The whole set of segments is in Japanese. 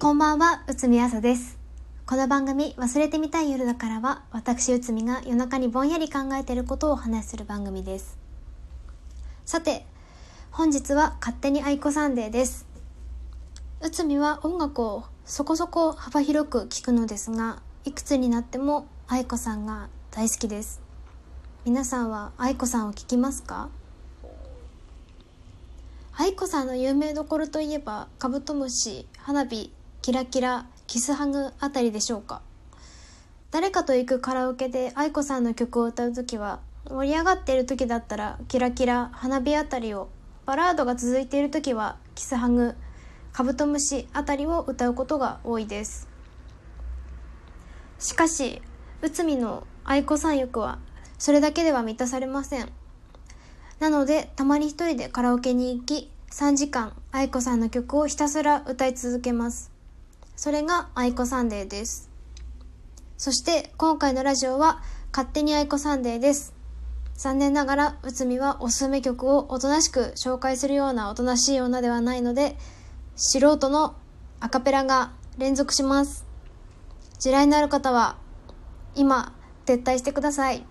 こんばんは、内海朝です。この番組、忘れてみたい夜だからは、私内海が夜中にぼんやり考えていることをお話しする番組です。さて、本日は勝手に愛子サンデーです。内海は音楽をそこそこ幅広く聴くのですが、いくつになっても愛子さんが大好きです。皆さんは愛子さんを聴きますか？愛子さんの有名どころといえばカブトムシ花火キラキラキスハグあたりでしょうか？誰かと行くカラオケで愛子さんの曲を歌う時は盛り上がっている時だったらキラキラ花火あたりをバラードが続いている時はキスハグカブトムシあたりを歌うことが多いです。しかし内海の愛子さん欲はそれだけでは満たされません。なのでたまに一人でカラオケに行き3時間 aikoさんの曲をひたすら歌い続けます。それが aikoさんデーです。そして今回のラジオは勝手に aikoさんデーです。残念ながら内海はおすすめ曲をおとなしく紹介するようなおとなしい女ではないので素人のアカペラが連続します。地雷のある方は今撤退してください。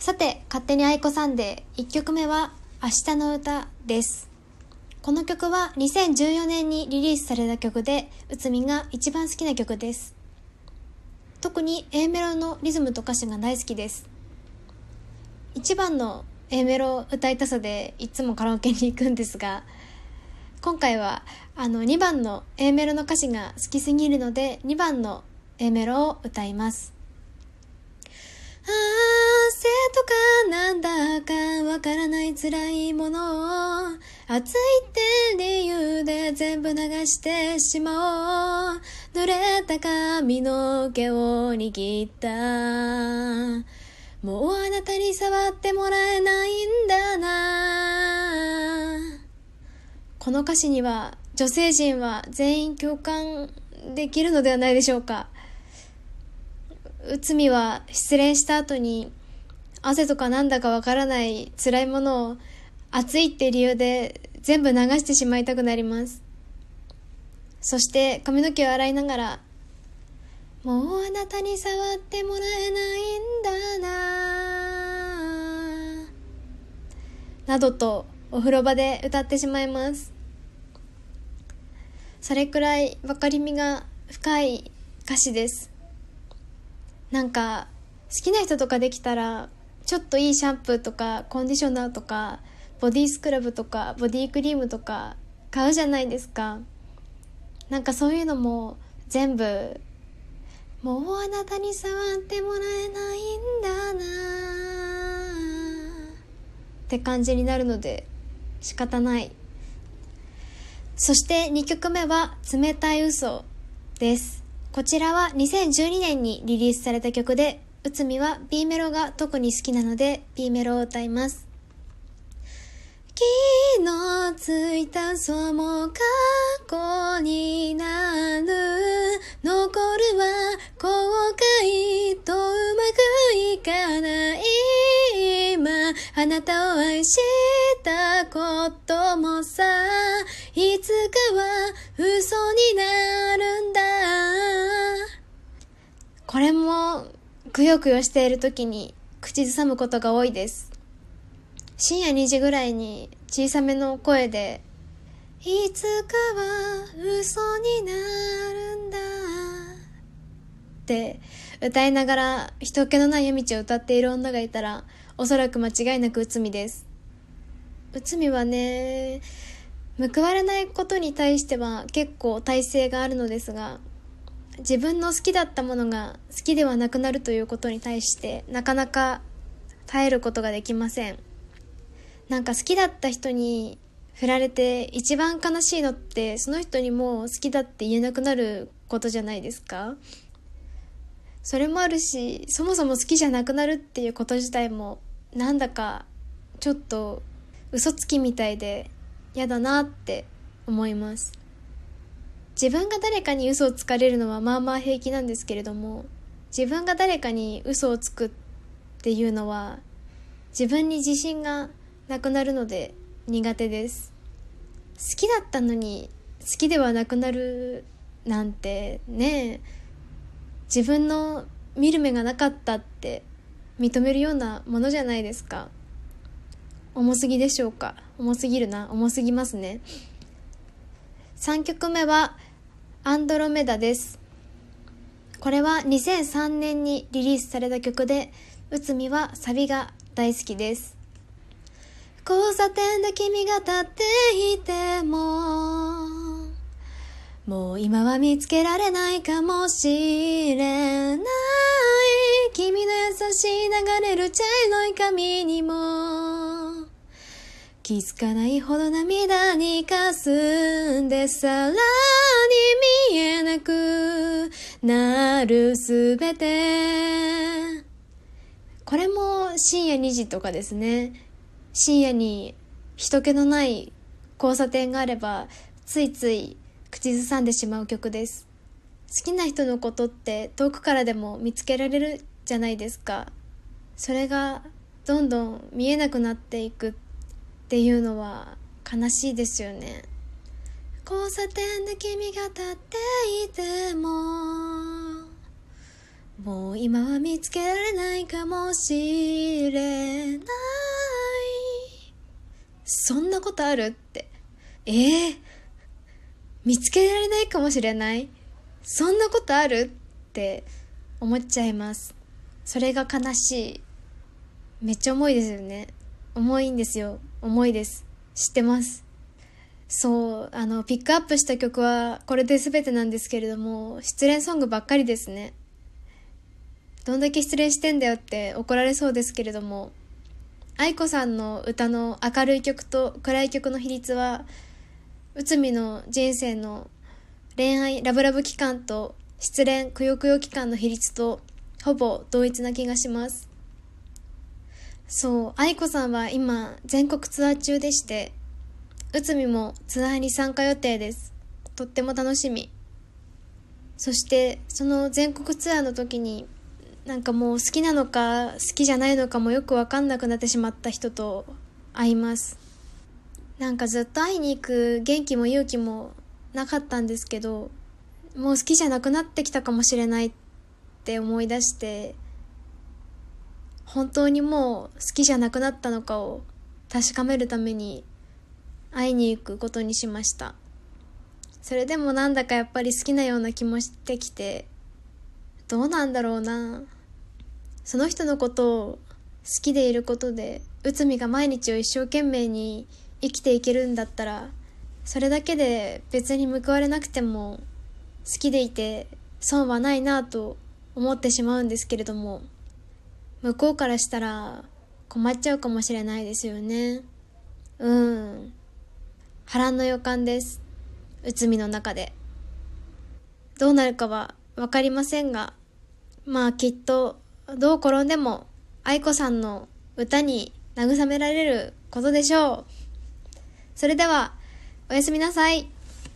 さて、勝手に愛子サンデー、1曲目は、明日の歌です。この曲は2014年にリリースされた曲で、内海が一番好きな曲です。特に A メロのリズムと歌詞が大好きです。一番の A メロを歌いたさでいつもカラオケに行くんですが、今回はあの2番の A メロの歌詞が好きすぎるので2番の A メロを歌います。汗とかなんだかわからない辛いものを暑いって理由で全部流してしまおう。濡れた髪の毛を握った。もうあなたに触ってもらえないんだな。この歌詞には女性陣は全員共感できるのではないでしょうか。内海は失恋した後に汗とかなんだかわからない辛いものを暑いって理由で全部流してしまいたくなります。そして髪の毛を洗いながらもうあなたに触ってもらえないんだな。などとお風呂場で歌ってしまいます。それくらい分かりみが深い歌詞です。なんか好きな人とかできたらちょっといいシャンプーとかコンディショナーとかボディスクラブとかボディクリームとか買うじゃないですか。なんかそういうのも全部もうあなたに触ってもらえないんだな。って感じになるので仕方ない。そして2曲目は「冷たい嘘です。こちらは2012年にリリースされた曲で、内海は B メロが特に好きなので B メロを歌います。気のついた嘘も過去になる。残るは後悔とうまくいかない。今、あなたを愛したこともさ、いつかは嘘になるんだ。これも、くよくよしている時に口ずさむことが多いです。深夜2時ぐらいに小さめの声で、いつかは嘘になるんだ。って歌いながら人気のない夜道を歌っている女がいたら、おそらく間違いなく内海です。内海はね、報われないことに対しては結構耐性があるのですが、自分の好きだったものが好きではなくなるということに対してなかなか耐えることができませんなんか好きだった人に振られて一番悲しいのってその人にも好きだって言えなくなることじゃないですか？それもあるしそもそも好きじゃなくなるっていうこと自体もなんだかちょっと嘘つきみたいで嫌だなって思います。自分が誰かに嘘をつかれるのはまあまあ平気なんですけれども自分が誰かに嘘をつくっていうのは自分に自信がなくなるので苦手です。好きだったのに好きではなくなるなんてね自分の見る目がなかったって認めるようなものじゃないですか。重すぎでしょうか。重すぎるな。重すぎますね。3曲目はアンドロメダです。これは2003年にリリースされた曲で内海はサビが大好きです。交差点で君が立っていてももう今は見つけられないかもしれない君の優しい流れる茶色い髪にも気づかないほど涙にかすんでさらに見えなくなるすべて。これも深夜2時とかですね。深夜に人気のない交差点があればついつい口ずさんでしまう曲です。好きな人のことって遠くからでも見つけられるじゃないですか。それがどんどん見えなくなっていくっていうのは悲しいですよね。交差点で君が立っていてももう今は見つけられないかもしれない。そんなことある？って。ええー、見つけられないかもしれない？そんなことある？って思っちゃいます。それが悲しい。めっちゃ重いですよね。重いんですよ。重いです。知ってます。そうあのピックアップした曲はこれで全てなんですけれども失恋ソングばっかりですね。どんだけ失恋してんだよって怒られそうですけれども愛子さんの歌の明るい曲と暗い曲の比率は内海の人生の恋愛ラブラブ期間と失恋くよくよ期間の比率とほぼ同一な気がしますそう、愛子さんは今、全国ツアー中でして、内海もツアーに参加予定です。とっても楽しみ。そして、その全国ツアーの時に、なんかもう好きなのか好きじゃないのかもよくわかんなくなってしまった人と会います。なんかずっと会いに行く元気も勇気もなかったんですけど、もう好きじゃなくなってきたかもしれないって思い出して、本当にもう好きじゃなくなったのかを確かめるために会いに行くことにしましたそれでもなんだかやっぱり好きなような気もしてきてどうなんだろうなその人のことを好きでいることで内海が毎日を一生懸命に生きていけるんだったらそれだけで別に報われなくても好きでいて損はないなと思ってしまうんですけれども向こうからしたら困っちゃうかもしれないですよね。うん。波乱の予感です。内海の中で。どうなるかはわかりませんが、まあきっとどう転んでも愛子さんの歌に慰められることでしょう。それでは、おやすみなさい。